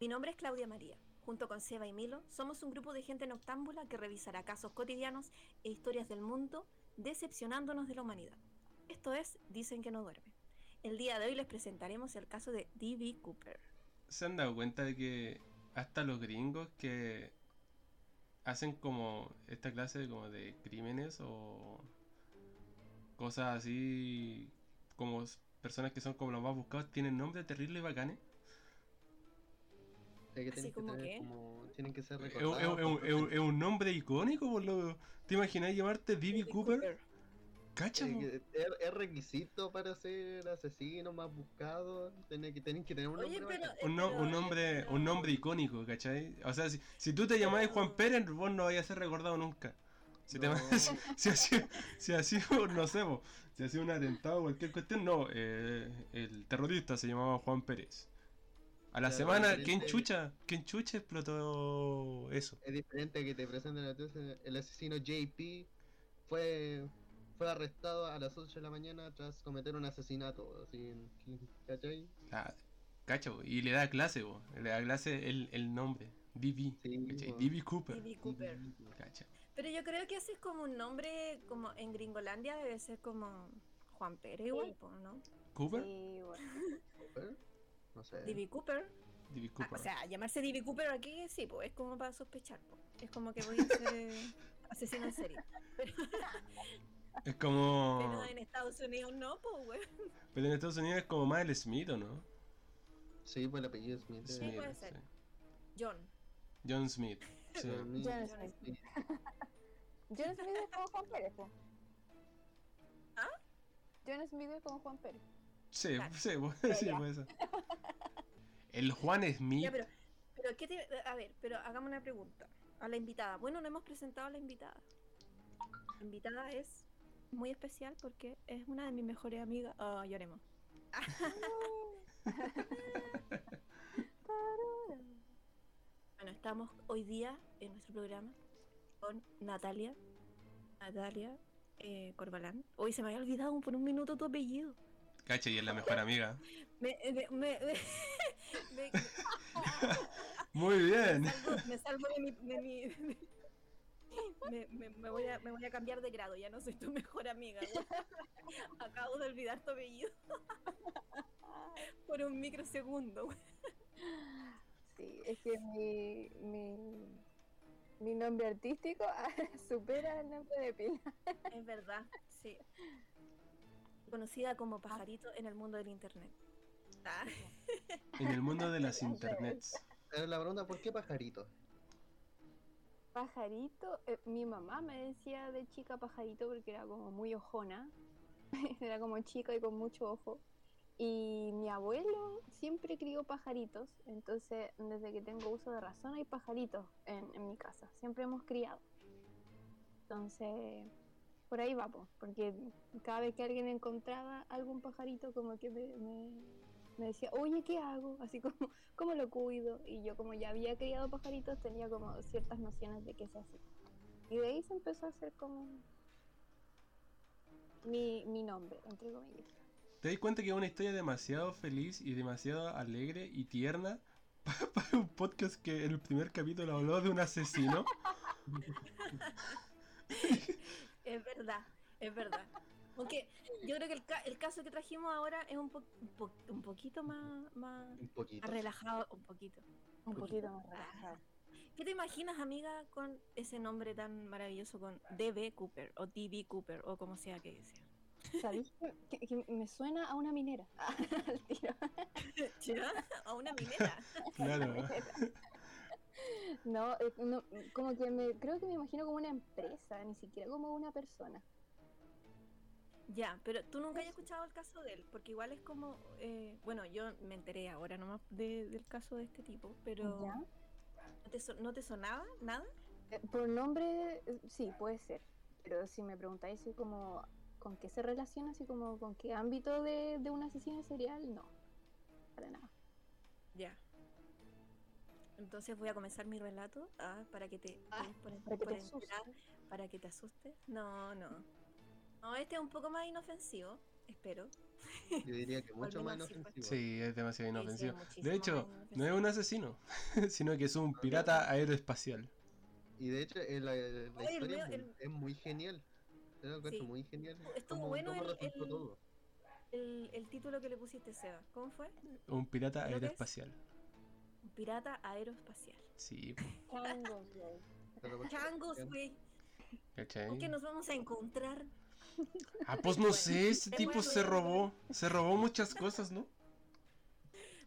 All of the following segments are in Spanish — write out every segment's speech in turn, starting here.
Mi nombre es Claudia María. Junto con Seba y Milo, somos un grupo de gente noctámbula que revisará casos cotidianos e historias del mundo, decepcionándonos de la humanidad. Esto es Dicen que no duerme. El día de hoy les presentaremos el caso de D.B. Cooper. ¿Se han dado cuenta de que hasta los gringos que hacen como esta clase de, como de crímenes o cosas así como personas que son como los más buscados tienen nombres terribles y bacanes? Es que tienen que, como tener qué? como- tienen que ser es- recordados. es un- es un- es un nombre icónico, por lo ¿Te imaginas llamarte D.B. Cooper? Cacha, Eh, Es, requisito para ser asesino más buscado. Tienen que, tienen que tener un Oye, nombre pero- un, no- un nombre un nombre icónico, ¿cachai? O sea, si, si tú te llamás Juan Pérez, vos no vayas a ser recordado nunca. Si, te No. si, si ha sido, si ha sido, no sé, si ha sido un atentado o cualquier cuestión, no. eh, el terrorista se llamaba Juan Pérez. A la semana. ¿quién chucha? ¿Quién chucha explotó eso? Es diferente que te presenten a ti, el asesino JP fue fue arrestado a las 8 de la mañana tras cometer un asesinato. Así, ¿cachai? Ah, cacha, po, y le da clase, po, le da clase el, el nombre. D.B. Sí. D.B. Cooper. D.B. Cooper. Cacha. Pero yo creo que ese es como un nombre, como en Gringolandia debe ser como Juan Pérez igual, po, ¿no? ¿Cooper? Sí, bueno. ¿Cooper? No sé. D.B. Cooper. D.B. Ah, Cooper. o sea, llamarse D.B. Cooper aquí sí, pues es como para sospechar, po. Es como que voy a ser eh, asesino en serie. es como. Pero en Estados Unidos no, pues, güey. Pero en Estados Unidos es como más el Smith, ¿o no? Sí, pues el apellido es Smith. Sí, puede ser. John. John Smith. Sí. John John Smith. Smith. John Smith es como Juan Pérez, po. ¿Ah? John Smith es como Juan Pérez. Sí, Claro. sí, puede, sí, Ya. puede ser. El Juan Smith. Ya, pero, pero ¿qué te, a ver, pero hagamos una pregunta a la invitada. Bueno, no hemos presentado a la invitada. La invitada es muy especial porque es una de mis mejores amigas. Ah, lloremos. Bueno, estamos hoy día en nuestro programa con Natalia. Natalia eh, Corbalán. Hoy se me había olvidado por un minuto tu apellido. Cacha, y es la mejor amiga. Me, me, me- me- Muy bien. me salvo, me salvo de mi. de mi- de- me, me- me voy a, me voy a cambiar de grado, ya no soy tu mejor amiga. Acabo de olvidar tu apellido por un microsegundo. Sí, es que mi, mi, mi nombre artístico supera el nombre de pila. Es verdad, sí. Conocida como pajarito en el mundo del internet. Ah, En el mundo de las internets. Pero la pregunta, ¿por qué pajarito? Pajarito, eh, mi mamá me decía de chica pajarito porque era como muy ojona, era como chica y con mucho ojo. Y mi abuelo siempre crió pajaritos, entonces desde que tengo uso de razón hay pajaritos en, en mi casa, siempre hemos criado. Entonces, por ahí va, po, porque cada vez que alguien encontraba algún pajarito como que me, me- me decía, oye, ¿qué hago? Así como, ¿cómo lo cuido? Y yo como ya había criado pajaritos tenía como ciertas nociones de qué se hacía. Y de ahí se empezó a hacer como mi, mi nombre, entre comillas. ¿Te das cuenta que es una historia demasiado feliz y demasiado alegre y tierna para un podcast que en el primer capítulo habló de un asesino? es verdad, es verdad. Aunque yo creo que el, ca- el caso que trajimos ahora es un, po- un, po- un poquito más, más Un poquito. relajado, un poquito. Un poquito más relajado. ¿Qué te imaginas, amiga, con ese nombre tan maravilloso, con DB Cooper o DB Cooper o como sea que sea? ¿Sabéis que, que- que me suena a una minera? Al tiro. A una minera. Claro. No, eh, no, como que me creo que me imagino como una empresa, ni siquiera como una persona. Ya, pero tú nunca has escuchado el caso de él, porque igual es como, eh, bueno, yo me enteré ahora nomás de- del caso de este tipo, pero ¿Ya? ¿no te, so- ¿no te sonaba nada? Eh, Por nombre, eh, sí, puede ser. Pero si me preguntáis así como con qué se relaciona, así como con qué ámbito de, de un asesino serial, no. Para nada. Ya. Entonces voy a comenzar mi relato ah, para que te Ah, por, para que por te asustes. entrar, para que te asustes. No, no. No, este es un poco más inofensivo. espero. Yo diría que mucho más inofensivo. Sí, es demasiado Sí, sí, inofensivo. De hecho, no es un asesino, sino que es un pirata aeroespacial. Y de hecho, eh, la, la Oye, el historia es mío- muy, es muy genial. Sí. muy genial. Estuvo bueno el- el- todo. El, el título que le pusiste, Seba, ¿cómo fue? Un pirata aeroespacial. Un pirata aeroespacial. Sí, Changos, güey. Pues, Changos, güey. ¿cachai? ¿Con qué nos vamos a encontrar? Ah, pues no Bueno, sé, ese te tipo se robó. Se robó muchas cosas, ¿no?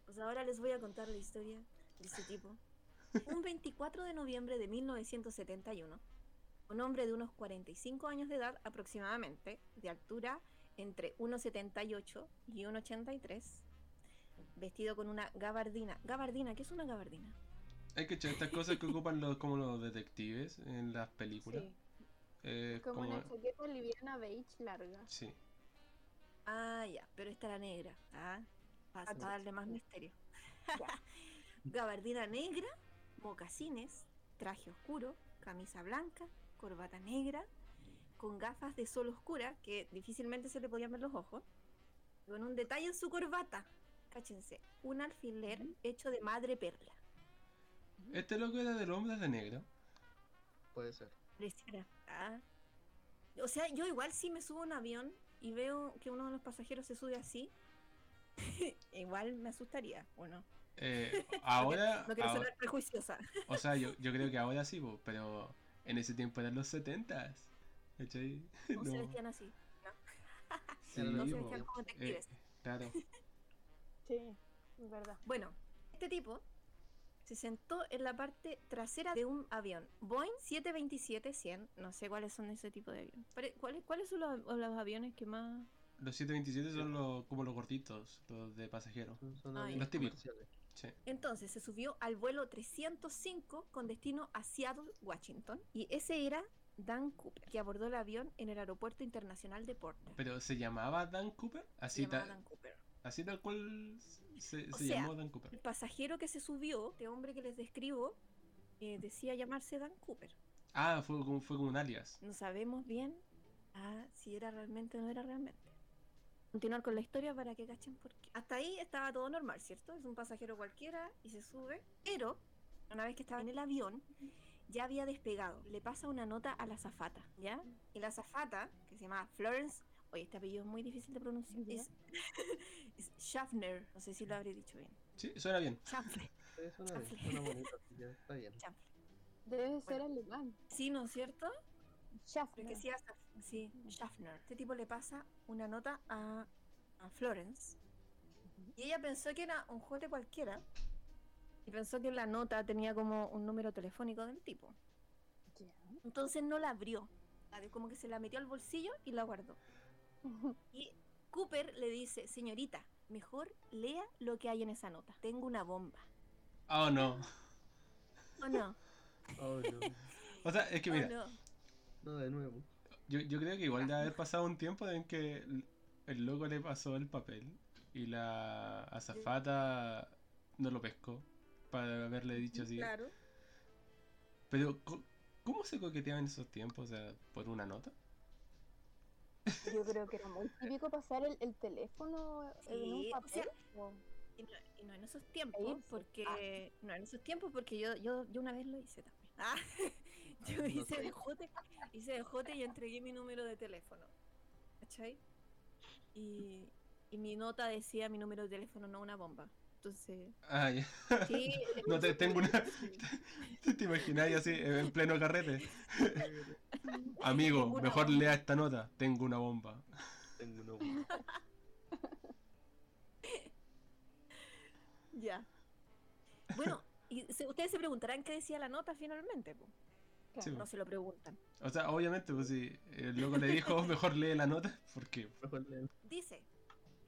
Pues ahora les voy a contar la historia de este tipo. Un 24 de noviembre de 1971, un hombre de unos 45 años de edad aproximadamente, de altura entre 1,78 y 1,83, vestido con una gabardina. Gabardina, ¿qué es una gabardina? Hay que echar estas cosas que ocupan los, como los detectives en las películas. Sí. Eh, Como como- una chaqueta liviana beige larga. Sí. Ah, ya, pero esta era negra, ¿ah? Para, Ah, para darle más misterio. Gabardina negra, mocasines, traje oscuro, camisa blanca, corbata negra, con gafas de sol oscura, que difícilmente se le podían ver los ojos, con un detalle en su corbata, cáchense, un alfiler hecho de madre perla. Este loco era del hombre de negro. Puede ser. Pareciera, ¿ah? O sea, yo igual si me subo a un avión y veo que uno de los pasajeros se sube así, igual me asustaría, ¿o no? Eh, ahora, No quiero ahora- sonar prejuiciosa. o sea, yo, yo creo que ahora sí, pero en ese tiempo eran los 70s. ¿Cachai? No, se No. vestían así. Sí, No se vestían como Eh, detectives. claro. Sí, es verdad. Bueno, este tipo se sentó en la parte trasera de un avión. Boeing 727-100. No sé cuáles son ese tipo de avión. Pare- ¿Cuáles, ¿Cuáles son los, los aviones que más...? Los 727 son los, como los gorditos, los de pasajeros. Son- Ah, aviones Los típicos. Sí. Entonces se subió al vuelo 305 con destino a Seattle, Washington. Y ese era Dan Cooper, que abordó el avión en el aeropuerto internacional de Porter. Pero ¿se llamaba Dan Cooper? Se Así, llamaba ta- Dan Cooper. Así tal cual se, se sea, llamó Dan Cooper. El pasajero que se subió, este hombre que les describo, eh, decía llamarse Dan Cooper. Ah, fue como, fue como un alias. No sabemos bien ah, si era realmente o no era realmente. Continuar con la historia para que cachen por qué. Hasta ahí estaba todo normal, ¿cierto? Es un pasajero cualquiera y se sube. Pero, una vez que estaba en el avión, ya había despegado. Le pasa una nota a la azafata, ¿ya? Y la azafata, que se llama Florence, oye, este apellido es muy difícil de pronunciar, es, es Schaffner, no sé si lo habré dicho bien. Sí, suena bien. Schaffner, Sí, suena bien, Chanfle. suena bonito, así que está bien. Schaffner. Debe ser alemán. Sí, ¿no es cierto? Schaffner. Porque sí, Schaffner. Este tipo le pasa una nota a, a Florence. Y ella pensó que era un jote cualquiera. Y pensó que la nota tenía como un número telefónico del tipo. Entonces no la abrió. Como que se la metió al bolsillo y la guardó. Y Cooper le dice, señorita, mejor lea lo que hay en esa nota. Tengo una bomba. Oh, no. ¿O no? Oh, no. O sea, es que ¿O mira, no? No, de nuevo. yo, yo creo que igual de haber pasado un tiempo en que el, el loco le pasó el papel y la azafata no lo pescó para haberle dicho así. Claro. Pero, ¿cómo se coqueteaba en esos tiempos? O sea, ¿por una nota? Yo creo que era muy típico pasar el, el teléfono en un Sí, o papel. sea, o- Y no, y no en esos tiempos, irse. porque no en esos tiempos porque yo, yo, yo una vez lo hice también. Ah, yo no hice de jote, hice jote y entregué mi número de teléfono. ¿Cachai? Y, y mi nota decía mi número de teléfono, no una bomba. Entonces, Ah, ya. sí, No te tengo una. ¿Te imaginas así en pleno carrete? Amigo, mejor bomba. lea esta nota. Tengo una bomba. Tengo una bomba. ya. Bueno, y se- ustedes se preguntarán qué decía la nota finalmente. po. Sí, No se lo preguntan. O sea, obviamente, pues si el loco le dijo, mejor lee la nota, porque Dice,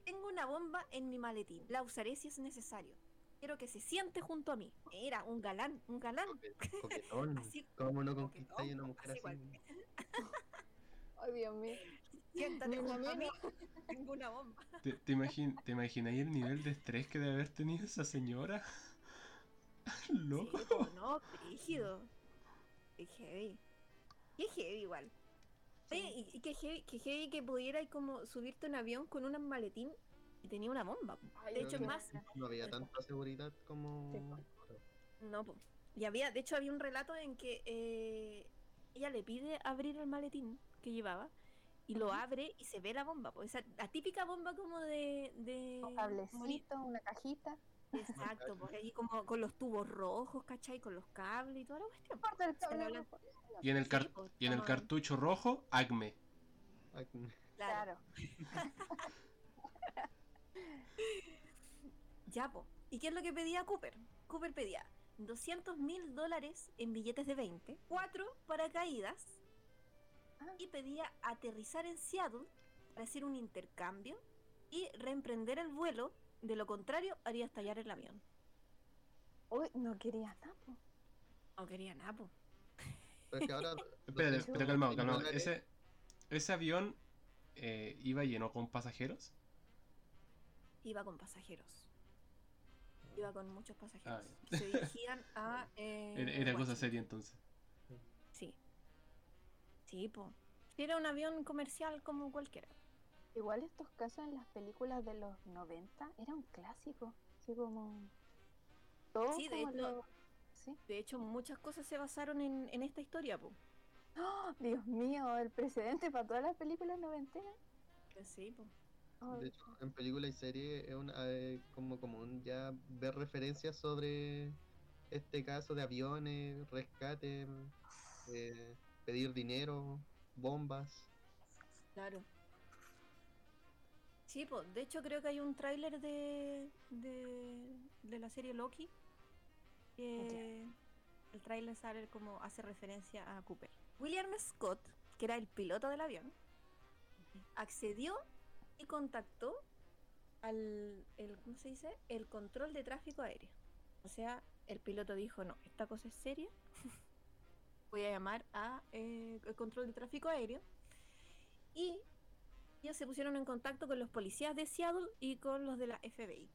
tengo una bomba en mi maletín, la usaré si es necesario. Quiero que se siente junto a mí. Era un galán, un galán. coque- Coquetón. Así, ¿Cómo no conquistáis a una mujer así. Ay, Dios mío. Siéntate Ni una junto a mí, menos. tengo una bomba. ¿te, te, imagin- ¿te imagináis el nivel de estrés que debe haber tenido esa señora? Loco. Sí, no, rígido. Qué heavy. Qué heavy igual. Oye, y, y que heavy, que heavy que pudiera como subirte a un avión con un maletín y tenía una bomba. Ay, De hecho, es más, No había tanta seguridad como. Sí, no, po. Y había, de hecho, había un relato en que eh, ella le pide abrir el maletín que llevaba y lo abre y se ve la bomba. Pues esa, la típica bomba como de. de Un cablecito, una cajita. Exacto, porque ahí como con los tubos rojos, ¿cachai? Con los cables y toda la cuestión. Y en el, car- Sí, pues, y en el cartucho rojo, Acme. Claro. Claro. Ya, po. ¿Y qué es lo que pedía Cooper? Cooper pedía 200 mil dólares en billetes de 20, 4 paracaídas Ah. y pedía aterrizar en Seattle para hacer un intercambio y reemprender el vuelo. De lo contrario, haría estallar el avión. Uy, no quería nada. po. No quería nada, po. Pero es que ahora. Espérate, 200 pero calmado, calmado. dólares, Ese, ese avión eh, iba lleno con pasajeros. Iba con pasajeros. Iba con muchos pasajeros. Ah, se dirigían a. eh, Era, era cosa seria entonces. Sí. Sí, po. Era un avión comercial como cualquiera. Igual estos casos en las películas de los 90 era un clásico. Así como. Todo Sí, de como hecho- lo- Sí. De hecho, muchas cosas se basaron en, en esta historia, po. ¡Ah! Dios mío, el precedente para todas las películas noventeras. Sí, po. De hecho, en películas y series es una, eh, como común ya ver referencias sobre este caso de aviones, rescate, eh, pedir dinero, bombas. Claro. Sí, po. De hecho, creo que hay un tráiler de, de, de la serie Loki. que el tráiler sale como hace referencia a Cooper. William Scott, que era el piloto del avión, accedió y contactó al ¿cómo se dice? el control de tráfico aéreo. O sea, el piloto dijo, no, esta cosa es seria. Voy a llamar a eh, el control de tráfico aéreo. Y ellos se pusieron en contacto con los policías de Seattle y con los de la FBI.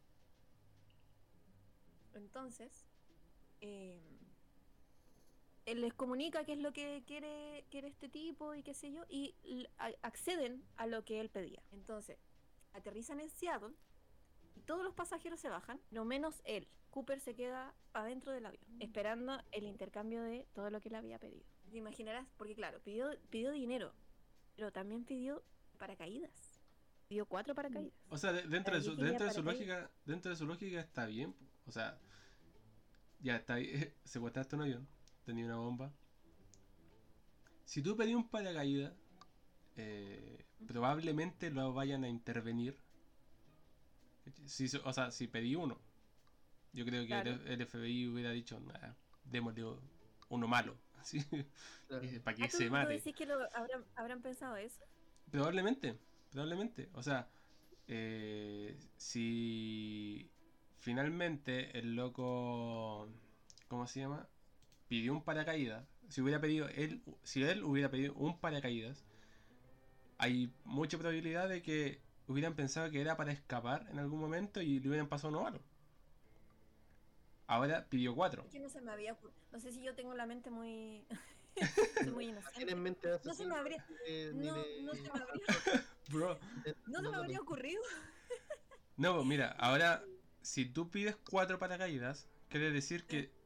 Entonces, eh, él les comunica qué es lo que quiere, quiere este tipo y qué sé yo, y acceden a lo que él pedía. Entonces, aterrizan en Seattle y todos los pasajeros se bajan, no menos él. Cooper se queda adentro del avión, esperando el intercambio de todo lo que él había pedido. Te imaginarás, porque claro, pidió, pidió dinero, pero también pidió paracaídas. Pidió cuatro paracaídas. O sea, de- dentro, de su, dentro de su lógica, dentro de su lógica está bien. O sea, ya está ahí, secuestraste un avión, tenía una bomba. Si tú pedí un paracaídas, eh, probablemente lo vayan a intervenir. Si, o sea, si pedí uno, yo creo que el, Claro. el FBI hubiera dicho, "Nah, démosle uno malo, Claro. para que Ah, ¿tú- se mate. decís que lo habrán, habrán pensado eso? Probablemente, probablemente. O sea, eh, si finalmente el loco, ¿cómo se llama? Pidió un paracaídas. Si hubiera pedido él, si él hubiera pedido un paracaídas, hay mucha probabilidad de que hubieran pensado que era para escapar en algún momento y le hubieran pasado uno malo. Ahora pidió cuatro. Es que no se me había ocurrido. No sé si yo tengo la mente muy. muy inocente. mente No se me habría- No, de- no se me habría, Bro. no se me habría ocurrido. No, pues mira, ahora si tú pides cuatro paracaídas, quiere decir que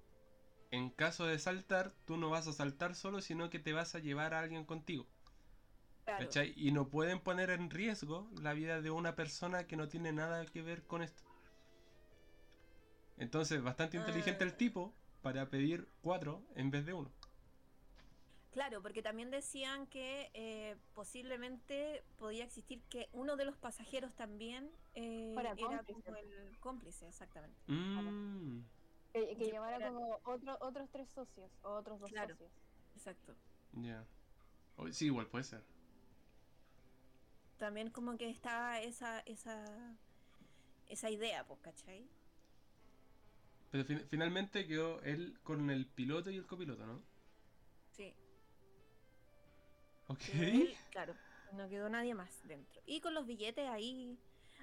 en caso de saltar, tú no vas a saltar solo, sino que te vas a llevar a alguien contigo. Claro. ¿Cachai? Y no pueden poner en riesgo la vida de una persona que no tiene nada que ver con esto. Entonces, bastante inteligente el Ah. tipo para pedir cuatro en vez de uno. Claro, porque también decían que eh, posiblemente podía existir que uno de los pasajeros también eh, era cómplice. como el cómplice, exactamente. Mm. Que Que llevara fuera- como otro, otros tres socios o otros dos Claro. socios. Exacto. Ya. Sí, igual puede ser. También como que estaba esa, esa, esa idea, pues, ¿cachai? Pero fin- finalmente quedó él con el piloto y el copiloto, ¿no? Sí. Ok. Él, claro, no quedó nadie más dentro. Y con los billetes ahí.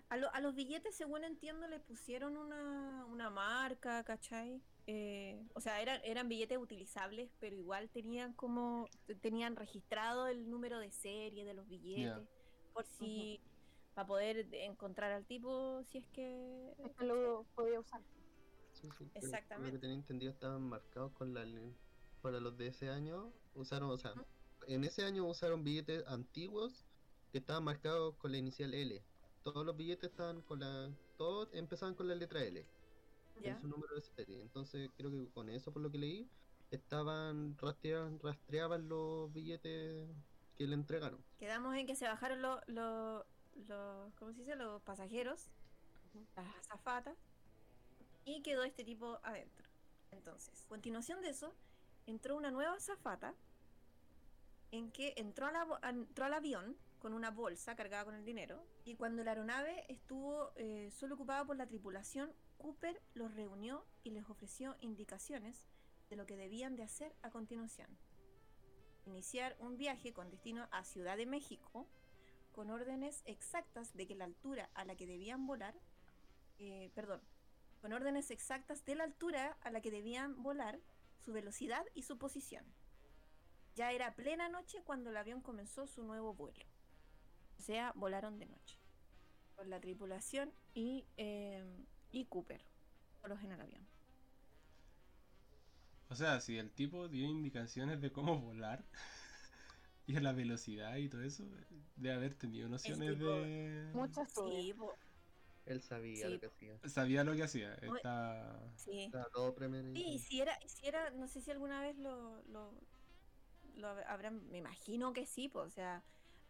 A, lo- a los billetes, según entiendo, le pusieron una, una marca, ¿cachai? eh, o sea, eran, eran billetes utilizables, pero igual tenían como, tenían registrado el número de serie de los billetes, por si, para poder encontrar al tipo, si es que... Es que lo podía usar. Sí, sí, Por lo Exactamente. que tenía entendido estaban marcados con la para los de ese año usaron, o sea, en ese año usaron billetes antiguos que estaban marcados con la inicial L. Todos los billetes estaban con la todos empezaban con la letra L ¿Ya? en su número de serie. Entonces, creo que con eso por lo que leí estaban rastreaban, rastreaban los billetes que le entregaron. Quedamos en que se bajaron los, los, los ¿cómo se dice? Los pasajeros, Ujú. las azafatas, y quedó este tipo adentro. Entonces, a continuación de eso, entró una nueva azafata en que entró, a la entró al avión con una bolsa cargada con el dinero y cuando la aeronave estuvo eh, solo ocupada por la tripulación, Cooper los reunió y les ofreció indicaciones de lo que debían de hacer a continuación. Iniciar un viaje con destino a Ciudad de México con órdenes exactas de que la altura a la que debían volar, eh, perdón, con órdenes exactas de la altura a la que debían volar, su velocidad y su posición. Ya era plena noche cuando el avión comenzó su nuevo vuelo. O sea, volaron de noche. Con la tripulación y, eh, y Cooper, solos en el avión. O sea, si el tipo dio indicaciones de cómo volar y a la velocidad y todo eso, debe haber tenido nociones tipo- de... Mucho estudio. Sí, Él sabía Sí. lo que hacía. Sabía lo que hacía. Está... sí. Todo premeditado. Sí, y si era, y si era, no sé si alguna vez lo, lo, lo hab- habrán, me imagino que sí, pues, o sea,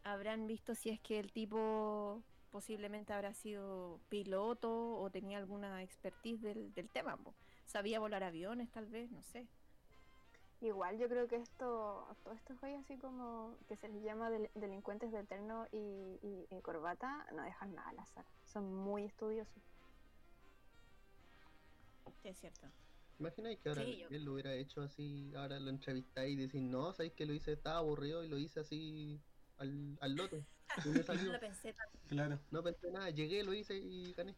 habrán visto si es que el tipo posiblemente habrá sido piloto o tenía alguna expertise del, del tema, po. sabía volar aviones tal vez, no sé. Igual yo creo que esto, todos estos güeyes así como que se les llama del- delincuentes de terno y, y- y corbata, no dejan nada al azar. Son muy estudiosos. Sí, es cierto. Imagináis que ahora Sí, yo- él lo hubiera hecho así, ahora lo entrevistáis y decís, no, sabéis que lo hice, estaba aburrido y lo hice así al, al lote. Y me No salió. lo pensé tanto. Claro. No pensé nada, llegué, lo hice y gané.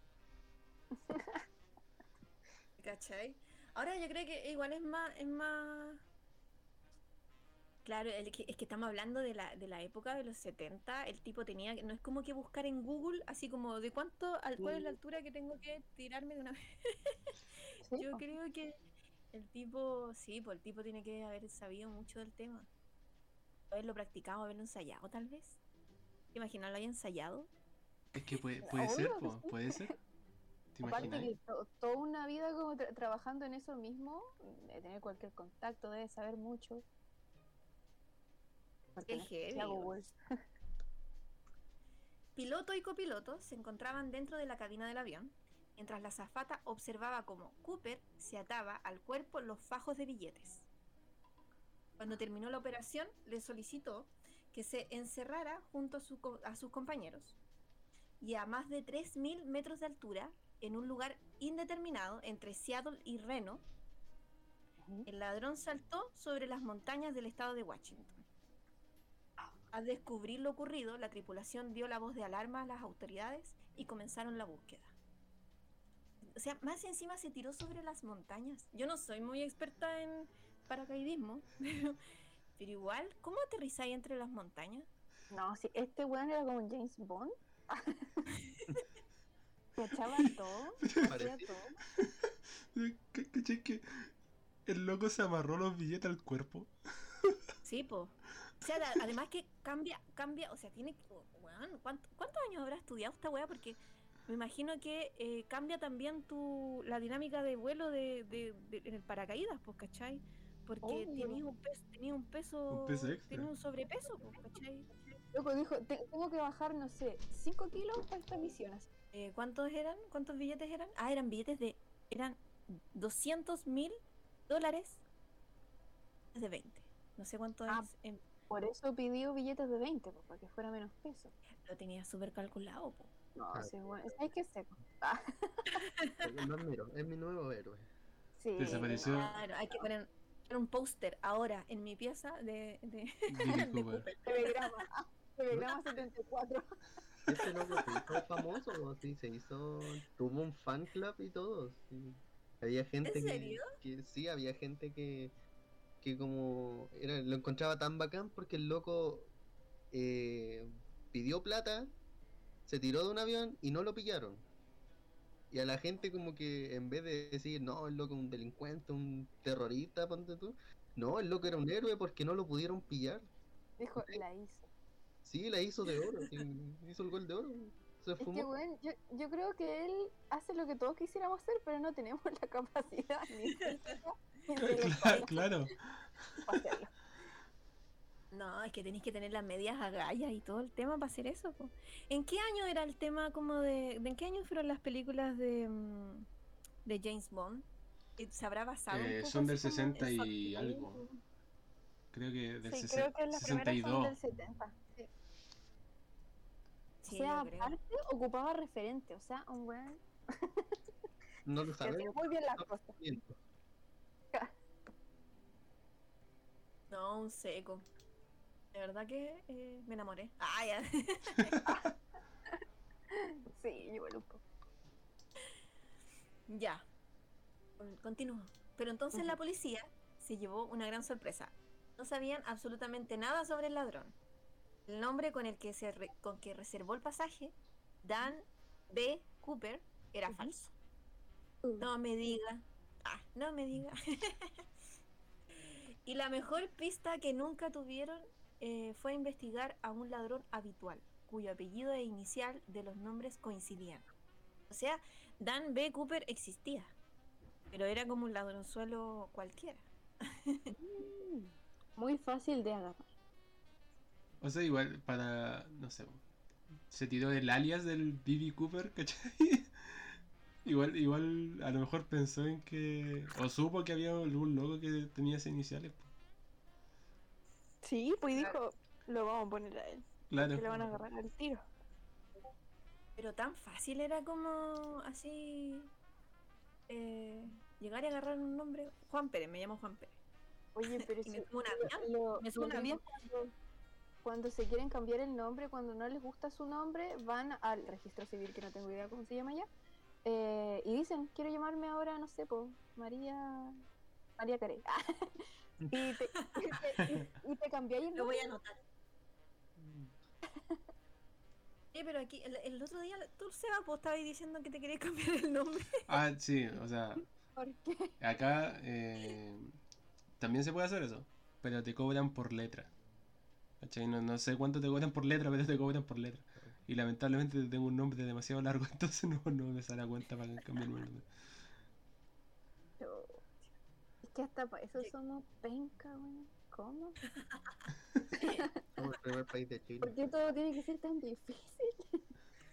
¿Cachai? Ahora yo creo que igual es más, es más. Claro, el que- es que estamos hablando de la, de la época de los 70, el tipo tenía, que- no es como que buscar en Google, así como de cuánto, al, cuál es la altura que tengo que tirarme de una vez. Sí, Yo creo que el tipo, sí, pues el tipo tiene que haber sabido mucho del tema. Haberlo practicado, haberlo ensayado tal vez. ¿Te imaginas lo haya ensayado? Es que puede, puede ser, po, puede ser. ¿Te Aparte imaginas? que to- toda una vida como tra- trabajando en eso mismo, de tener cualquier contacto, debe saber mucho. Porque Qué. Piloto y copiloto se encontraban dentro de la cabina del avión, mientras la azafata observaba cómo Cooper se ataba al cuerpo los fajos de billetes. Cuando terminó la operación, le solicitó que se encerrara junto a, su a sus compañeros y a más de 3.000 metros de altura, en un lugar indeterminado entre Seattle y Reno, el ladrón saltó sobre las montañas del estado de Washington. Al descubrir lo ocurrido, la tripulación dio la voz de alarma a las autoridades y comenzaron la búsqueda. O sea, más encima se tiró sobre las montañas. Yo no soy muy experta en paracaidismo, pero, pero igual, ¿cómo aterrizáis entre las montañas? No, sí, este weón era como un James Bond. Cachaba todo, hacía todo. ¿Qué- ¿Cachai que el loco se amarró los billetes al cuerpo? Sí, po. O sea, además que cambia, cambia, o sea, tiene, weón, ¿cuánto- ¿cuántos años habrá estudiado esta weá? Porque me imagino que eh, cambia también tu, la dinámica de vuelo de, de- de- en el paracaídas, pues, ¿cachai? Porque tenías un peso, tenías un peso, Un peso extra. tenías un sobrepeso, ¿cachai? Loco dijo, "Te- tengo que bajar, no sé, 5 kilos para esta misión. así. Eh, ¿Cuántos eran? ¿Cuántos billetes eran? Ah, eran billetes de, eran 200 mil dólares de 20. No sé cuánto Ah. es, en- Por eso pidió billetes de 20, pues, para que fuera menos peso. lo tenía súper calculado, po. No, Ah. sí, bueno, ¿sabes qué seco? Ah, Lo admiro, es mi nuevo héroe. sí. Desapareció. Claro, hay que poner un póster ahora en mi pieza de, de, de Cooper. Telegrama. Telegrama 74. Ese loco se hizo famoso, sí, se hizo, tuvo un fan club y todo. sí. Había gente ¿En que- serio? Que, sí, había gente que, que como era, lo encontraba tan bacán porque el loco eh, pidió plata, se tiró de un avión y no lo pillaron. Y a la gente como que en vez de decir, no, el loco es un delincuente, un terrorista, ponte tú, no, el loco era un héroe porque no lo pudieron pillar. Dijo, la hizo. Sí, la hizo de oro, sí, hizo el gol de oro. Se Es que, bueno, yo, yo creo que él hace lo que todos quisiéramos hacer, pero no tenemos la capacidad ni siquiera intelectual claro. hacerlo. No, es que tenéis que tener las medias agallas y todo el tema para hacer eso. po. ¿En qué año era el tema como de... de ¿En qué año fueron las películas de, mm, de James Bond? ¿Se habrá basado un Eh, poco son del así como en 60 su y algo. Creo que del Sí, creo que las primeras son 62. del 70. sí. Sí, o sea, aparte ocupaba referente, o sea, un weón No lo sabemos. muy bien las no, cosas. No, un seco. De verdad que eh, me enamoré. Ah, ya. Sí, igual un poco. ya. Con- Continúo. Pero entonces la Ujú. policía se llevó una gran sorpresa. No sabían absolutamente nada sobre el ladrón. El nombre con el que se re- con que reservó el pasaje, Dan B. Cooper, era Ujú. falso. Uh, No me diga. Ah, no me diga. y la mejor pista que nunca tuvieron eh, fue investigar a un ladrón habitual, cuyo apellido e inicial de los nombres coincidían. O sea, Dan B. Cooper existía, pero era como un ladronzuelo cualquiera. Muy fácil de agarrar. O sea, igual para, no sé, se tiró el alias del B.B. Cooper, ¿cachai? igual, igual a lo mejor pensó en que, o supo que había algún loco que tenía esas iniciales. Sí, pues Claro. dijo, lo vamos a poner a él. Claro. Que le van a agarrar al tiro. Pero tan fácil era como así eh, llegar y agarrar un nombre. Juan Pérez, me llamo Juan Pérez. Oye, pero Y me si- subo un lo- lo- me subo lo un avión. mismo Cuando, cuando se quieren cambiar el nombre, cuando no les gusta su nombre, van al registro civil, que no tengo idea cómo se llama ya, eh, y dicen, quiero llamarme ahora, no sé, po, María... María Carey. y, te, y, te, y- y te cambiáis el Lo voy a anotar. Eh, pero aquí, el, el otro día, tú, Seba, vos estabas diciendo que te querías cambiar el nombre. Ah, sí, o sea, ¿Por qué? acá eh, también se puede hacer eso, pero te cobran por letra. ¿Cachai? No, no sé cuánto te cobran por letra, pero te cobran por letra. Y lamentablemente tengo un nombre demasiado largo, entonces no, no me sale a cuenta para cambiarme el nombre. Que hasta para eso Sí. somos penca, güey. ¿Cómo? Somos el primer país de Chile. ¿Por qué todo tiene que ser tan difícil?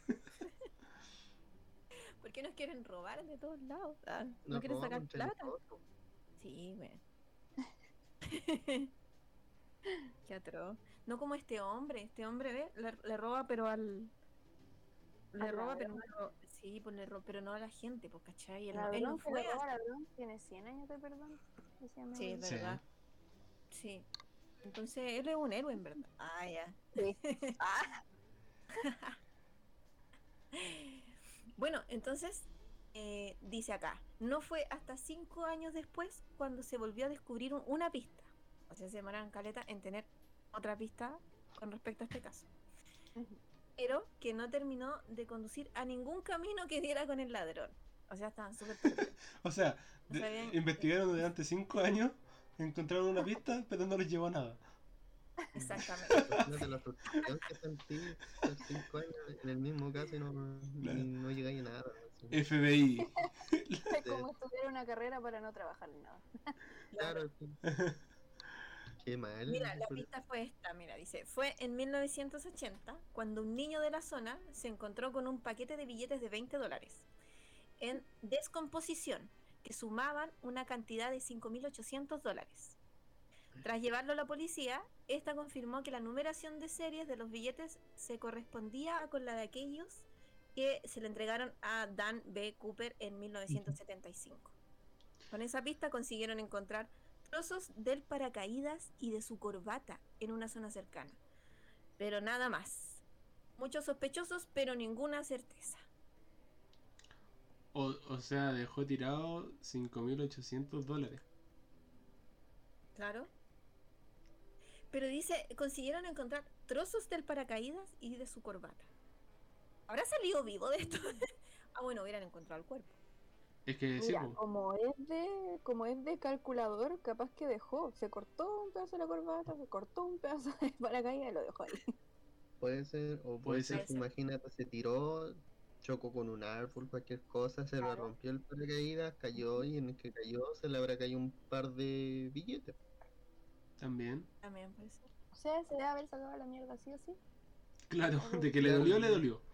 ¿Por qué nos quieren robar de todos lados? Ah, ¿No Nos quieren sacar plata? Sí, güey. Qué atroz. No como este hombre. Este hombre, ¿ve? Le, le roba, pero al. Le ¿Al roba, pero? Sí, pues le ro- pero no a la gente, pues, ¿cachai? Él, La no- él fue. tiene 100 años de perdón. Sí, es verdad. Sí. Entonces, él es un héroe, en verdad. Ah, ya. Sí. Ah, Bueno, entonces, eh, dice acá, no fue hasta cinco años después cuando se volvió a descubrir un- una pista. O sea, se demoraron caleta en tener otra pista con respecto a este caso. Ujú. Pero que no terminó de conducir a ningún camino que diera con el ladrón. O sea, estaban súper. O sea, No de- sabían- investigaron durante cinco años, encontraron una pista, pero no les llevó a nada. Exactamente. Imagínate la frustración que sentí cinco años en el mismo caso y no, Claro. no llegáis a nada. así. FBI. Es como estudiar una carrera para no trabajar en nada. Claro, sí. Qué mal. Mira, la pista fue esta, mira, dice, fue en 1980 cuando un niño de la zona se encontró con un paquete de billetes de 20 dólares en descomposición que sumaban una cantidad de 5.800 dólares. Tras llevarlo a la policía, esta confirmó que la numeración de series de los billetes se correspondía con la de aquellos que se le entregaron a Dan B. Cooper en 1975. Con esa pista consiguieron encontrar trozos del paracaídas y de su corbata en una zona cercana. Pero nada más. Muchos sospechosos, pero ninguna certeza. O, o sea, dejó tirado 5.800 dólares. Claro. Pero dice, consiguieron encontrar trozos del paracaídas y de su corbata. ¿Habrá salido vivo de esto? ah, bueno, hubieran encontrado el cuerpo. Es que sí, Mira, como es de, como es de calculador, capaz que dejó, se cortó un pedazo de la corbata, se cortó un pedazo de paracaídas y lo dejó ahí. Puede ser, o puede, Puede ser, ser. imagínate, se tiró, chocó con un árbol, cualquier cosa, se le Claro. rompió el paracaídas, cayó y en el que cayó se le habrá caído un par de billetes. También. También puede ser. O sea, se debe haber sacado la mierda sí o sí. Claro, de que le dolió, le dolió.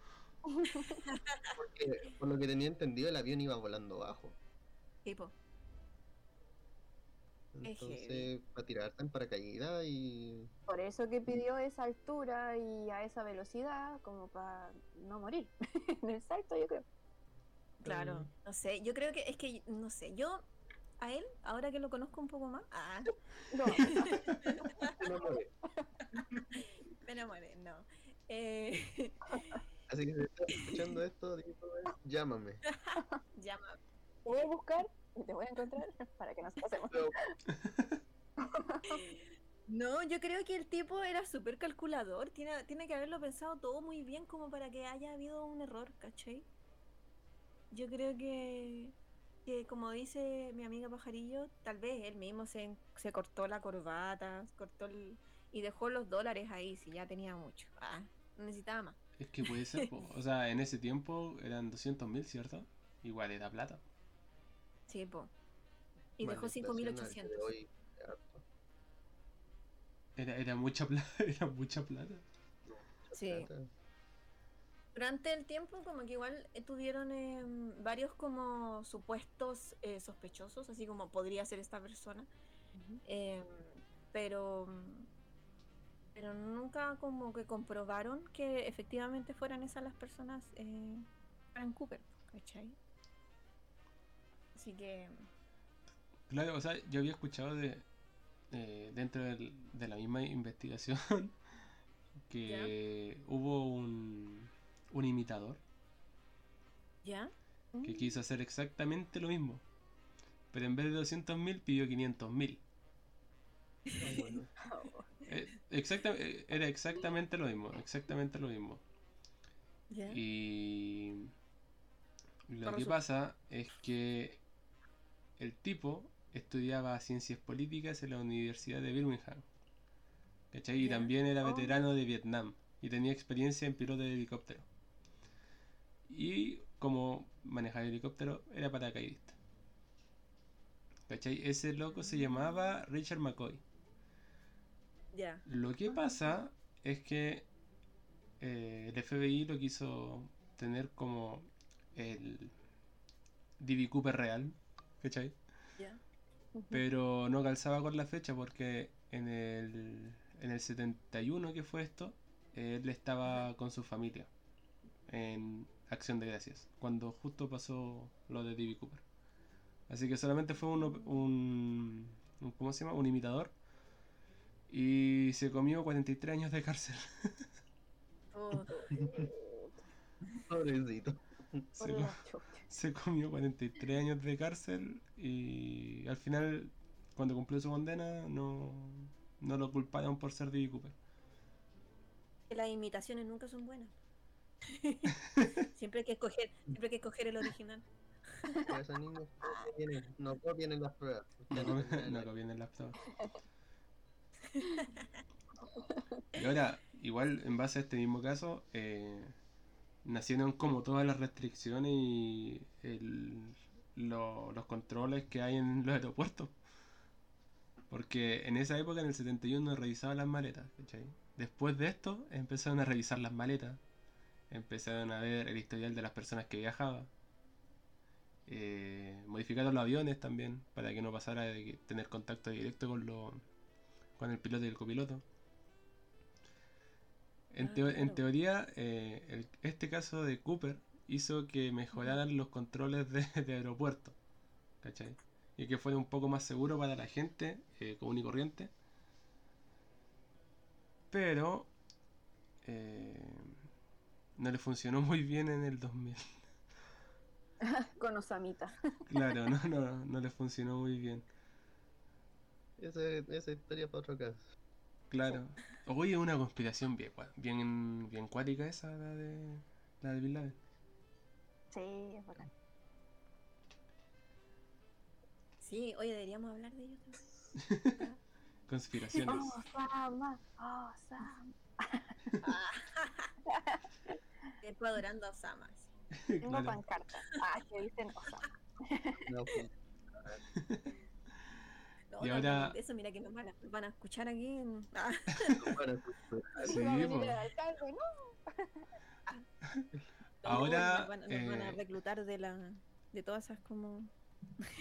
Porque por lo que tenía entendido el avión iba volando bajo. Tipo, Es Entonces, para tirarte en paracaídas y Por eso que pidió esa altura y a esa velocidad, como para no morir. en el salto, yo creo. claro. No sé, yo creo que es que, no sé, yo a él, ahora que lo conozco un poco más, ah, No, no muere. me enamoré, no. Eh, Así que si estás escuchando esto, llámame. llama. te voy a buscar y te voy a encontrar para que nos pasemos. No, yo creo que el tipo era súper calculador. Tiene, tiene que haberlo pensado todo muy bien como para que haya habido un error, ¿cachai? Yo creo que, que como dice mi amiga Pajarillo, tal vez él mismo se, se cortó la corbata, se cortó el, y dejó los dólares ahí, si ya tenía mucho. Ah, no necesitaba más. Es que puede ser, po. o sea, en ese tiempo eran 200.000, ¿cierto? Igual era plata. Sí, po. Y dejó la inflación al día 5.800. de hoy, harto. Era, era mucha plata, era mucha plata. Sí. Plata. Durante el tiempo, como que igual eh, tuvieron em, varios como supuestos eh, sospechosos, así como podría ser esta persona, em, pero pero nunca como que comprobaron que efectivamente fueran esas las personas eh, Frank Cooper, ¿cachai? Así que Claro, o sea, yo había escuchado de eh, dentro del- de la misma investigación que hubo un, un imitador ya, que quiso hacer exactamente lo mismo. Pero en vez de 200.000 pidió 500.000. Ah, bueno. Eh, exacta- eh, era exactamente lo mismo, exactamente lo mismo. Y lo Para que su- pasa es que el tipo estudiaba ciencias políticas en la Universidad de Birmingham. ¿Cachai? Y también era Oh. veterano de Vietnam y tenía experiencia en piloto de helicóptero. Y como manejaba helicóptero, era paracaidista. ¿Cachai? Ese loco se llamaba Richard McCoy. Ya, Lo que pasa es que eh, el FBI lo quiso tener como el D.B. Cooper real, ¿cachai? ya, Pero no calzaba con la fecha porque en el, en el 71 que fue esto, él estaba con su familia en Acción de Gracias, cuando justo pasó lo de D.B. Cooper. Así que solamente fue uno- un, un- ¿cómo se llama? Un imitador. Y se comió 43 años de cárcel. Oh, Pobrecito. Se, Por co- la chucha. se comió 43 años de cárcel y al final, cuando cumplió su condena, no, no lo culparon por ser D.B. Cooper. las imitaciones nunca son buenas. siempre hay que escoger, siempre hay que escoger el original. Niños, no copien- no copien en las pruebas. No, no, no viene el laptop. Y ahora, igual en base a este mismo caso, eh, nacieron como todas las restricciones y el- lo- los controles que hay en los aeropuertos. Porque en esa época, en el 71, revisaban las maletas, ¿cachai? Después de esto, empezaron a revisar las maletas. Empezaron a ver el historial de las personas que viajaban. Eh, modificaron los aviones también para que no pasara de tener contacto directo con, lo, con el piloto y el copiloto. En, Ah, teo- en claro. teoría, eh, el- este caso de Cooper hizo que mejoraran los controles de, de aeropuerto, ¿cachai? Y que fuera un poco más seguro para la gente eh, común y corriente. Pero eh, no le funcionó muy bien en el 2000. Con Osamita. Claro, no, no, no le funcionó muy bien. Esa, esa historia para otro caso. Claro. Oye, una conspiración bien, bien, bien cuática esa, la de, la de Bin Laden. Sí, es bacán. Sí, oye, deberíamos hablar de ellos también. Conspiraciones. Osama, Osama. Estoy adorando a Osama. Una Claro. pancarta. Ah, que dicen Osama. No, pues, No, Y no ahora- eso, mira que nos van a, van a escuchar aquí. en- Ahora, nos van, nos van a eh, reclutar de la de todas esas como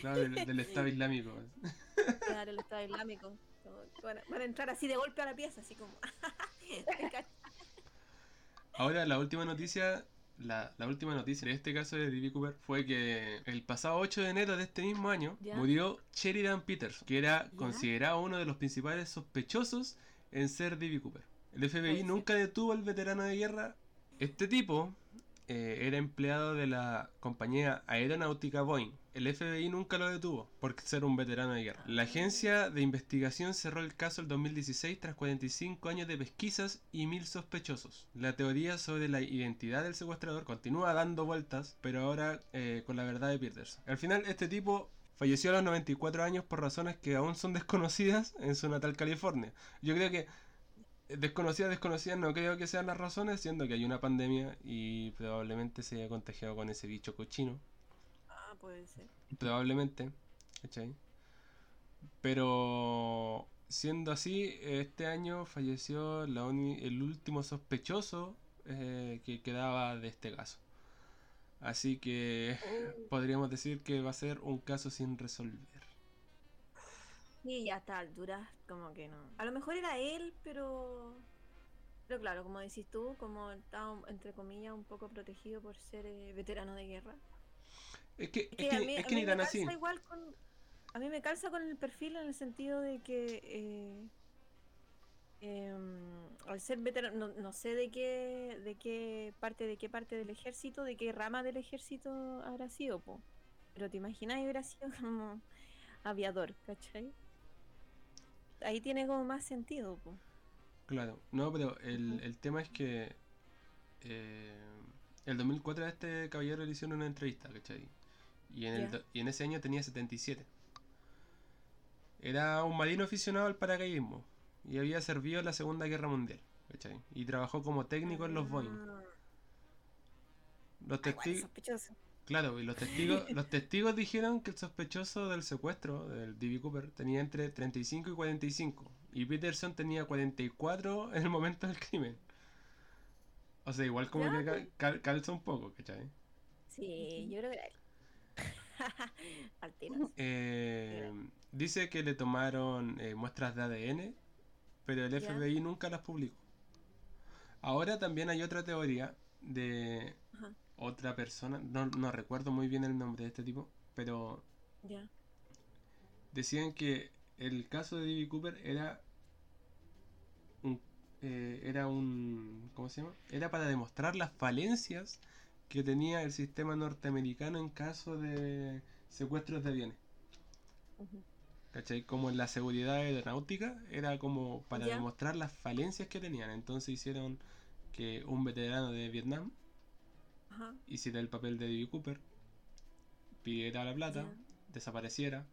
No, del, del Estado Islámico. claro, el Estado Islámico. Van a, van a entrar así de golpe a la pieza, así como. Ahora, la última noticia, la, la última noticia de este caso de D.B. Cooper fue que el pasado 8 de enero de este mismo año Ya. murió Sheridan Peterson, que era Ya. considerado uno de los principales sospechosos en ser D.B. Cooper. El FBI nunca detuvo al veterano de guerra. Este tipo eh, era empleado de la compañía aeronáutica Boeing. El FBI nunca lo detuvo por ser un veterano de guerra. La agencia de investigación cerró el caso el 2016 tras 45 años de pesquisas y mil sospechosos. La teoría sobre la identidad del secuestrador continúa dando vueltas, pero ahora eh, con la verdad de Peterson. Al final, este tipo falleció a los 94 años por razones que aún son desconocidas en su natal California. Yo creo que eh, desconocidas, desconocidas, no creo que sean las razones, siendo que hay una pandemia y probablemente se haya contagiado con ese bicho cochino. Puede ser. Probablemente, ¿cachai? Pero siendo así, este año falleció la uni- el último sospechoso eh, que quedaba de este caso. Así que podríamos decir que va a ser un caso sin resolver. Sí, ya a estas alturas, como que no. A lo mejor era él, pero. Pero claro, como decís tú, como estaba, entre comillas, un poco protegido por ser eh, veterano de guerra. Es que, es que a mí, es a que mí ni me tan así. igual con. A mí me calza con el perfil en el sentido de que. eh, em, al ser veterano, no, no sé de qué, de qué parte, de qué parte del ejército, de qué rama del ejército habrá sido, po. Pero te imaginas, hubiera sido como aviador, ¿cachai? Ahí tiene como más sentido, po. Claro, no, pero el, el tema es que eh, el 2004 a este caballero le hicieron una entrevista, ¿cachai? Y en, el y en ese año tenía 77. Era un marino aficionado al paracaidismo y había servido en la Segunda Guerra Mundial, ¿cachai? Y trabajó como técnico en los Boeing. Ah, Los ah, testigos, claro, y los testigos, los testigos dijeron que el sospechoso del secuestro del D.B. Cooper tenía entre 35 y 45 y Peterson tenía 44 en el momento del crimen. O sea, igual como Ya, que pues. cal- calza un poco, ¿cachai? Sí, yo creo que era él. Al tiro. Eh, dice que le tomaron eh, muestras de ADN, pero el. FBI nunca las publicó. Ahora también hay otra teoría de otra persona, no, no recuerdo muy bien el nombre de este tipo, pero decían que el caso de D.B. Cooper era un, eh, era un ¿cómo se llama? Era para demostrar las falencias que tenía el sistema norteamericano en caso de secuestros de aviones. Ujú. ¿Cachai? Como en la seguridad aeronáutica era como para demostrar las falencias que tenían. Entonces hicieron que un veterano de Vietnam hiciera el papel de D.B. Cooper, pidiera la plata, desapareciera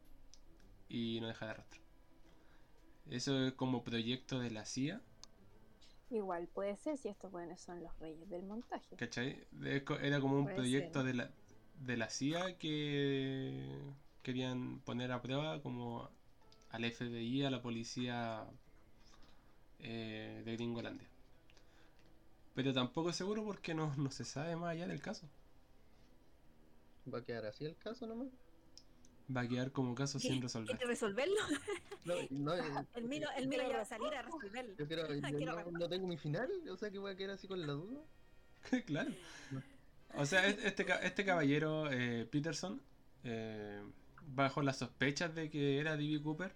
y no dejara rastro. Eso es como proyecto de la CIA, Igual puede ser si estos buenos son los reyes del montaje. ¿cachai? Era como un Puede proyecto ser. de la, de la CIA que querían poner a prueba como al FBI, a la policía eh, de Gringolandia. Pero tampoco es seguro porque no, no se sabe más allá del caso. ¿Va a quedar así el caso nomás? Va a quedar como caso sin ¿Quiere resolver. resolverlo? No, no, eh, El Milo, el Milo ya va a salir a resolverlo. yo, quiero, yo Quiero no, tengo mi final, o sea que voy a quedar así con la duda. claro. O sea, es- este, este caballero eh, Peterson, eh, bajo las sospechas de que era D.B. Cooper,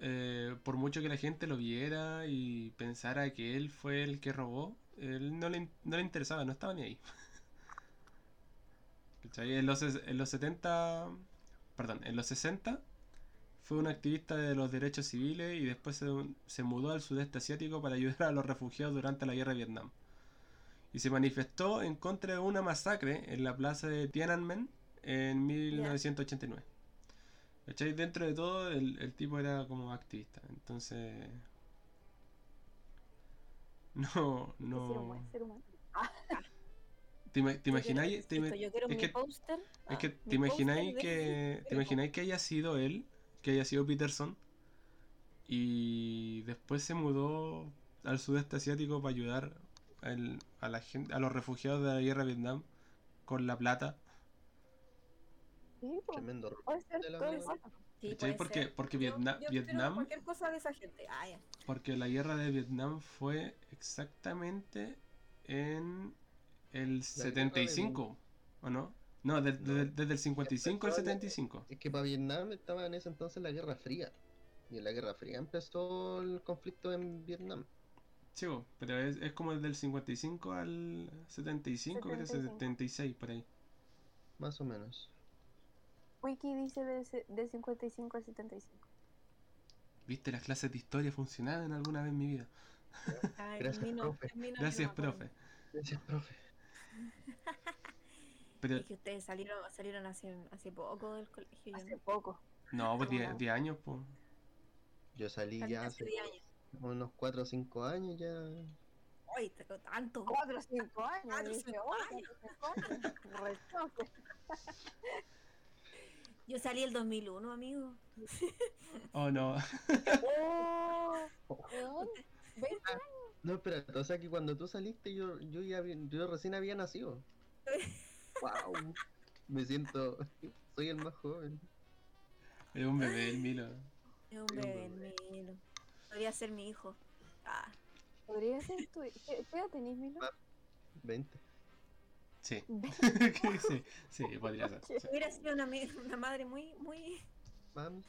eh, por mucho que la gente lo viera y pensara que él fue el que robó, él no le, no le interesaba, no estaba ni ahí. ¿Cachai? En los, en los 70, perdón, en los 60 fue un activista de los derechos civiles y después se, se mudó al sudeste asiático para ayudar a los refugiados durante la guerra de Vietnam. Y se manifestó en contra de una masacre en la plaza de Tiananmen en 1989. ¿Cachai? Dentro de todo, el, el tipo era como activista. Entonces. No, ser no. buen ser humano. ¿Te, ima- te Yo quiero- imagináis? te ima- insisto, yo quiero es mi que- póster. es que ah, te imagináis que te imagináis que haya sido él, que haya sido Peterson y después se mudó al sudeste asiático para ayudar a la gente, a los refugiados de la guerra de Vietnam con la plata. Sí, po. Tremendo Puede ser de la Porque, ser. porque Yo- Vietnam, yo Vietnam, Cualquier cosa de esa gente. Ah, ya. porque la guerra de Vietnam fue exactamente en el de 75, ¿o no? No, de- de- No. desde el 55 al Empezó la- 75. Es que para Vietnam estaba en ese entonces la Guerra Fría. Y en la Guerra Fría empezó el conflicto en Vietnam. Sí, pero es, es como desde el 55 al 75, creo que es 75. 76 por ahí. Más o menos. Wiki dice del, se- del 55 al 75. ¿Viste? Las clases de historia funcionaban alguna vez en mi vida. Ay, Gracias, no, profe. no, Gracias, profe. Gracias, profe. Pero, Es que ustedes salieron, salieron hace, hace poco del colegio. Hace no. poco. no, pues 10 No. 10 años, pues. Yo salí Salí ya hace hace 10 años. unos 4 o 5 años ya. Ay, tengo tanto. 4 o 5 años. Cuatro o dije, cinco "Oh, años". años". Yo salí el 2001, amigo. Oh, no. Oh, weón, ¿ves? No, espérate, o sea que cuando tú saliste yo, yo ya yo recién había nacido. wow. Me siento. Soy el más joven. Es un bebé el Milo. Es un bebé, bebé. Milo. Podría ser mi hijo. Ah, Podría ser tu. ¿Qué qué edad tenés, Milo? 20. Sí. sí, sí, podría ser. sí. hubiera sido una madre muy, muy. Mami.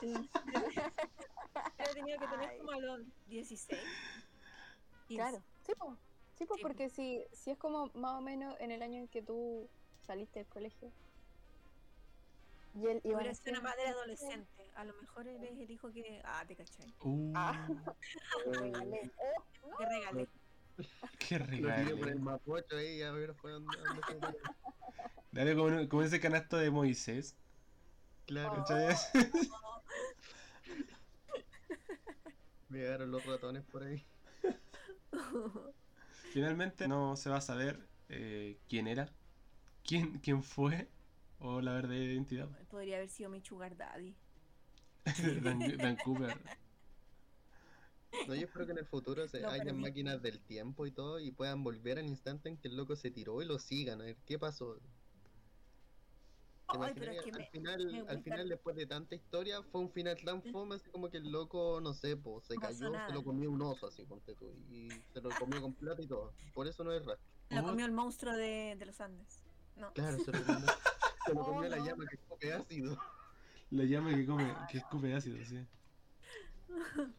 Hubiera tenido que tener Ay. Como a los 16. 15. Claro. Sí, po. Sí, po, Sí, po. porque si, si es como más o menos en el año en que tú saliste del colegio. Y él iba Hubiera sido una madre adolescente. A lo mejor eres el hijo que. Ah, te caché. Uh, Ah. Regalé. Oh, Te regalé. qué Lo tiré por el regalo. mapocho ahí a ver fue donde, dónde se fue. Dale como, como ese canasto de Moisés. Claro, ¿cachai? me llegaron los ratones por ahí. Finalmente no se va a saber eh, quién era, quién, quién fue o la verdadera identidad. Podría haber sido mi sugar daddy. Dan, Dan Cooper. No, yo espero que en el futuro se hayan máquinas del tiempo y todo y puedan volver al instante en que el loco se tiró y lo sigan, a ver qué pasó. ¿Te Ay, pero imaginas? es que al me, final, me al final, después de tanta historia, fue un final tan fome, así como que el loco, no sé, po, se No cayó, se lo comió un oso, así, ponte tú, y se lo comió con plata y todo. Por eso no es rastro. la Oh. comió el monstruo de, de los Andes. No. Claro, se lo comió, se lo Oh, la no. llama que escupe ácido. La llama que come, que escupe ácido, sí.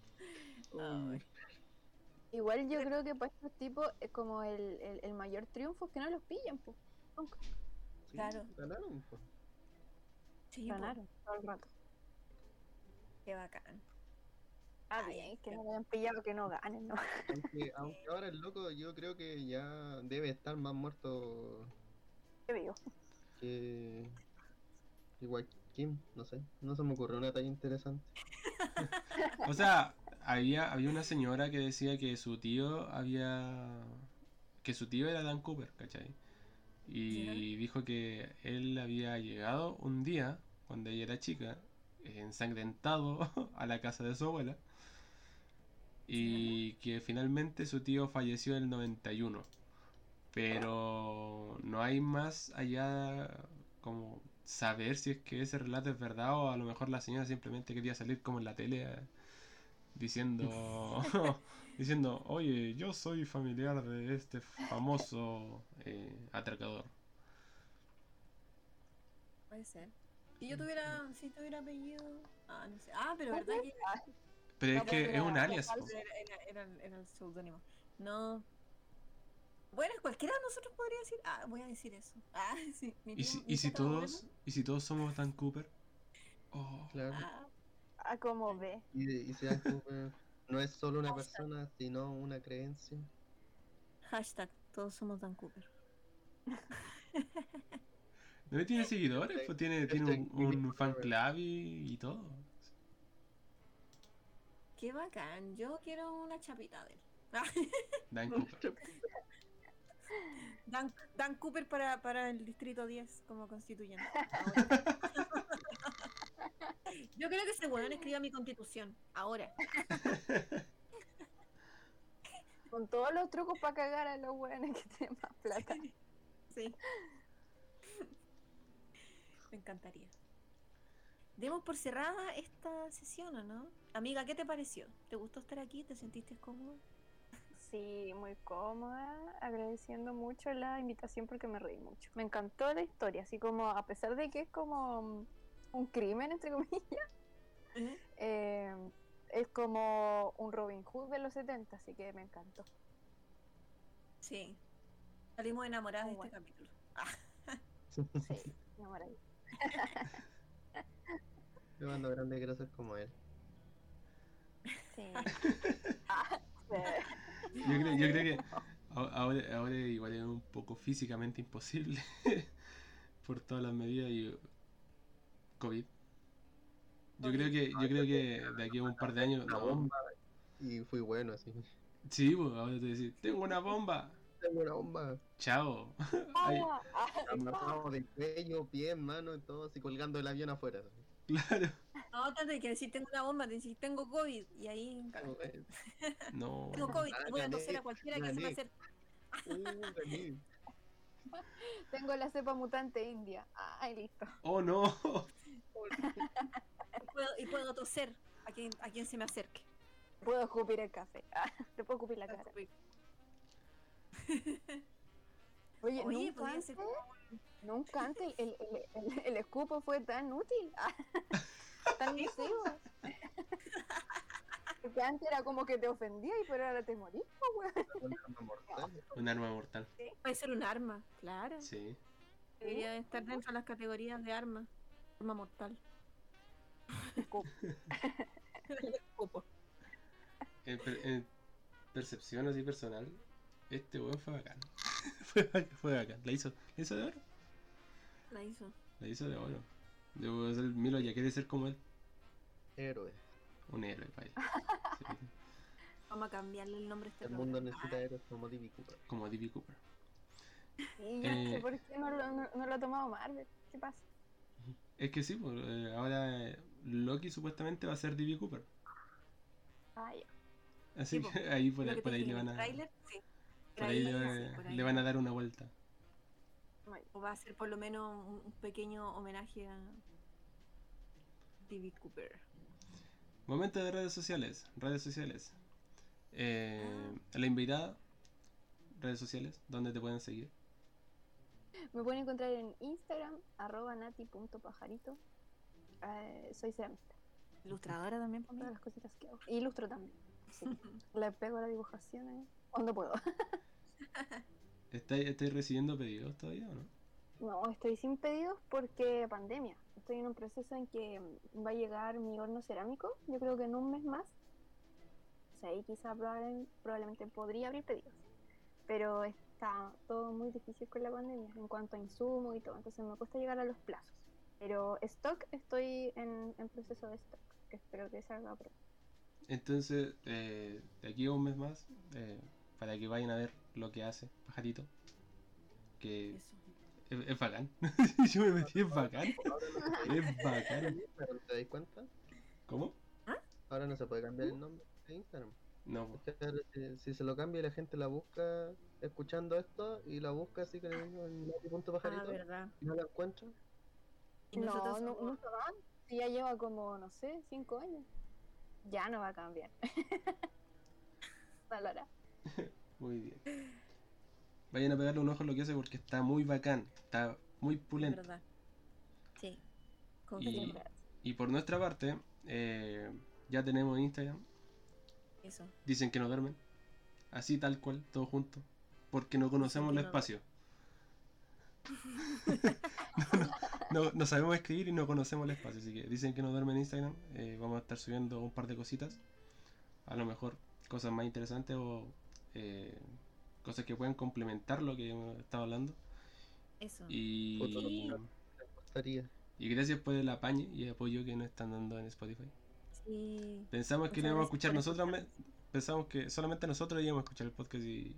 Igual yo creo que para estos tipos es como el, el, el mayor triunfo es que no los pillan, pues. Sí, Claro. Ganaron. Sí, po, ganaron todo el rato. Qué bacán. Ah, bien, que no lo hayan pillado, que no ganen, ¿no? Aunque, aunque ahora el loco yo creo que ya debe estar más muerto Qué vivo. que igual Kim, no sé, no se me ocurrió una talla interesante. O sea, había, había una señora que decía que su tío había. que su tío era Dan Cooper, ¿cachai? Y dijo que él había llegado un día, cuando ella era chica, ensangrentado a la casa de su abuela. Y que finalmente su tío falleció en el 91. Pero no hay más allá como saber si es que ese relato es verdad o a lo mejor la señora simplemente quería salir como en la tele eh, diciendo diciendo oye yo soy familiar de este famoso eh, atracador Puede ser. Si yo tuviera, si tuviera apellido. Ah, no sé. Ah, pero verdad que pero es que es un alias era, el seudónimo. No. Bueno, cualquiera de nosotros podría decir. Ah, voy a decir eso. Ah, sí. mi ¿Y si, mi y si todos, y si todos somos Dan Cooper? Oh, Claro. Ah, Ah, como ve. Y, y se dan Cooper no es solo una Hashtag. persona, sino una creencia. hashtag, todos somos Dan Cooper. ¿No tiene seguidores? Pues tiene, tiene un, un fan club y, y todo. Qué bacán. Yo quiero una chapita de él. Dan Cooper. Dan, Dan Cooper para, para el distrito 10 como constituyente. Yo creo que ese weón escriba mi constitución. Ahora. Con todos los trucos para cagar a los weones que tienen más plata. Sí. Me encantaría. Demos por cerrada esta sesión, ¿o no? Amiga, ¿qué te pareció? ¿Te gustó estar aquí? ¿Te sentiste cómodo? Sí, muy cómoda, agradeciendo mucho la invitación porque me reí mucho. Me encantó la historia, así como a pesar de que es como un crimen, entre comillas, eh, es como un Robin Hood de los 70, así que me encantó. Sí. Salimos enamoradas de este capítulo. Ah, Sí, maravilla. Yo cuando grande quiero ser como él. Sí. Ah, sí. Yo creo, yo creo que ahora, ahora igual es un poco físicamente imposible por todas las medidas y COVID. Yo creo que, yo creo que de aquí a un par de años. Una no. bomba. Y fui bueno así. Sí, pues ahora te decís, tengo una bomba. Tengo una bomba. Chao. Ah, ah, Amarrado de cuello, pie, mano y todo así colgando el avión afuera. claro. No, tanto que decir tengo una bomba, te decir tengo COVID. Y ahí No. tengo COVID. Ah, voy a toser a cualquiera que se me acerque. uh, tengo la cepa mutante india. Ay, listo. Oh no. Y puedo, y puedo toser a quien, a quien se me acerque. Puedo escupir el café. Ah, te puedo escupir la cara. Oye, Oye, nunca, antes, ser nunca antes el, el, el, el escupo fue tan útil. Ah, tan nocivo. Porque antes era como que te ofendía y pero ahora te morís, weón. Un arma mortal. Un arma mortal. Puede ser un arma, claro. Sí. Debería estar dentro de las categorías de arma. Arma mortal. Escupo. En, per- en percepción así personal, este weón fue bacán. fue, bacán, fue bacán. La hizo, la hizo de oro. La hizo. La hizo de oro. Debo ser Milo ya quiere ser como él. Héroe. Un héroe, vaya. Sí, Vamos a cambiarle el nombre a este El mundo necesita héroes como D.B. Cooper. como D.B. Cooper. Sé Eh. por qué no lo, no, no lo ha tomado Marvel. ¿Qué pasa? Es que sí, pues, eh, ahora eh, Loki supuestamente va a ser D.B. Cooper. Ah, ya. Así Sí, que ahí por, que ahí le van a, sí. por ahí le, Tráiler, sí, va- por ahí. le van a dar una vuelta. O va a ser por lo menos un, pequeño homenaje a D.B. Cooper. Momento de redes sociales. Redes sociales. Eh, La invitada. Redes sociales. ¿Dónde te pueden seguir? Me pueden encontrar en Instagram, arroba nati.pajarito. Eh, soy ceramista. Ilustradora también, por Todas las cositas que hago. Ilustro también. Así que le pego a la dibujación ahí cuando puedo. ¿Estáis, estáis recibiendo pedidos todavía o no? No, estoy sin pedidos porque pandemia. Estoy en un proceso en que va a llegar mi horno cerámico, yo creo que en un mes más. O sea, ahí quizá probable- probablemente podría abrir pedidos. Pero está todo muy difícil con la pandemia en cuanto a insumos y todo. Entonces me cuesta llegar a los plazos. Pero stock estoy en, en proceso de stock, que espero que salga pronto. Entonces, eh, de aquí a un mes más, eh, para que vayan a ver lo que hace Pajarito, que Eso. es, es bacán. Yo me metí, es bacán. Es bacán. ¿Te das cuenta? ¿Cómo? Ahora no se puede cambiar el nombre de Instagram. No, si, si se lo cambia y la gente la busca escuchando esto y la busca así con el en nati.pajarito Ah, verdad. y no la encuentra, Y no, nosotros no, nunca va. Si ya lleva como, no sé, cinco años. Ya no va a cambiar. No lo hará. muy bien. Vayan a pegarle un ojo a lo que hace porque está muy bacán. Está muy Es pulento. verdad. Sí. Y-. Y por nuestra parte, eh, ya tenemos Instagram. Eso. Dicen que no duermen. Así tal cual, todo junto. Porque no conocemos el espacio. no, no- no sabemos escribir y no conocemos el espacio, así que dicen que no duermen en Instagram. eh, vamos a estar subiendo un par de cositas. A lo mejor cosas más interesantes o eh, cosas que pueden complementar lo que hemos estado hablando. Eso. Y, y gracias por el apañe y apoyo que nos están dando en Spotify. Sí. Pensamos que no íbamos a escuchar nosotros, pensamos que solamente nosotros íbamos a escuchar el podcast y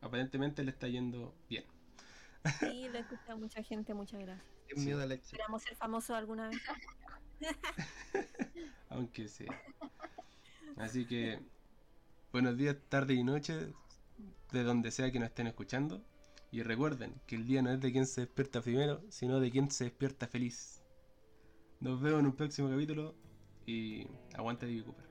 aparentemente le está yendo bien. Sí, lo ha escuchado mucha gente, muchas gracias. Sí. miedo éxito. Esperamos ser famosos alguna vez. Aunque sea. Así que buenos días, tarde y noche, de donde sea que nos estén escuchando. Y recuerden que el día no es de quien se despierta primero, sino de quien se despierta feliz. Nos vemos en un próximo capítulo y aguante Divi Cooper.